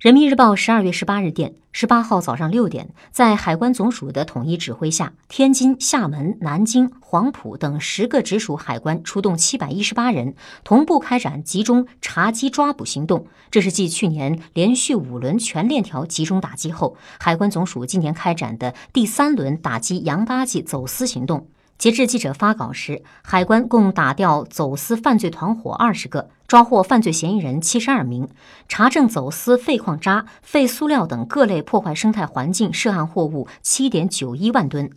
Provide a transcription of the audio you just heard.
人民日报十二月十八日电，十八号早上六点，在海关总署的统一指挥下，天津、厦门、南京、黄埔等十个直属海关出动七百一十八人，同步开展集中查缉抓捕行动。这是继去年连续五轮全链条集中打击后，海关总署今年开展的第三轮打击洋垃圾走私行动。截至记者发稿时，海关共打掉走私犯罪团伙二十个，抓获犯罪嫌疑人七十二名，查证走私废矿渣、废塑料等各类破坏生态环境涉案货物七点九一万吨。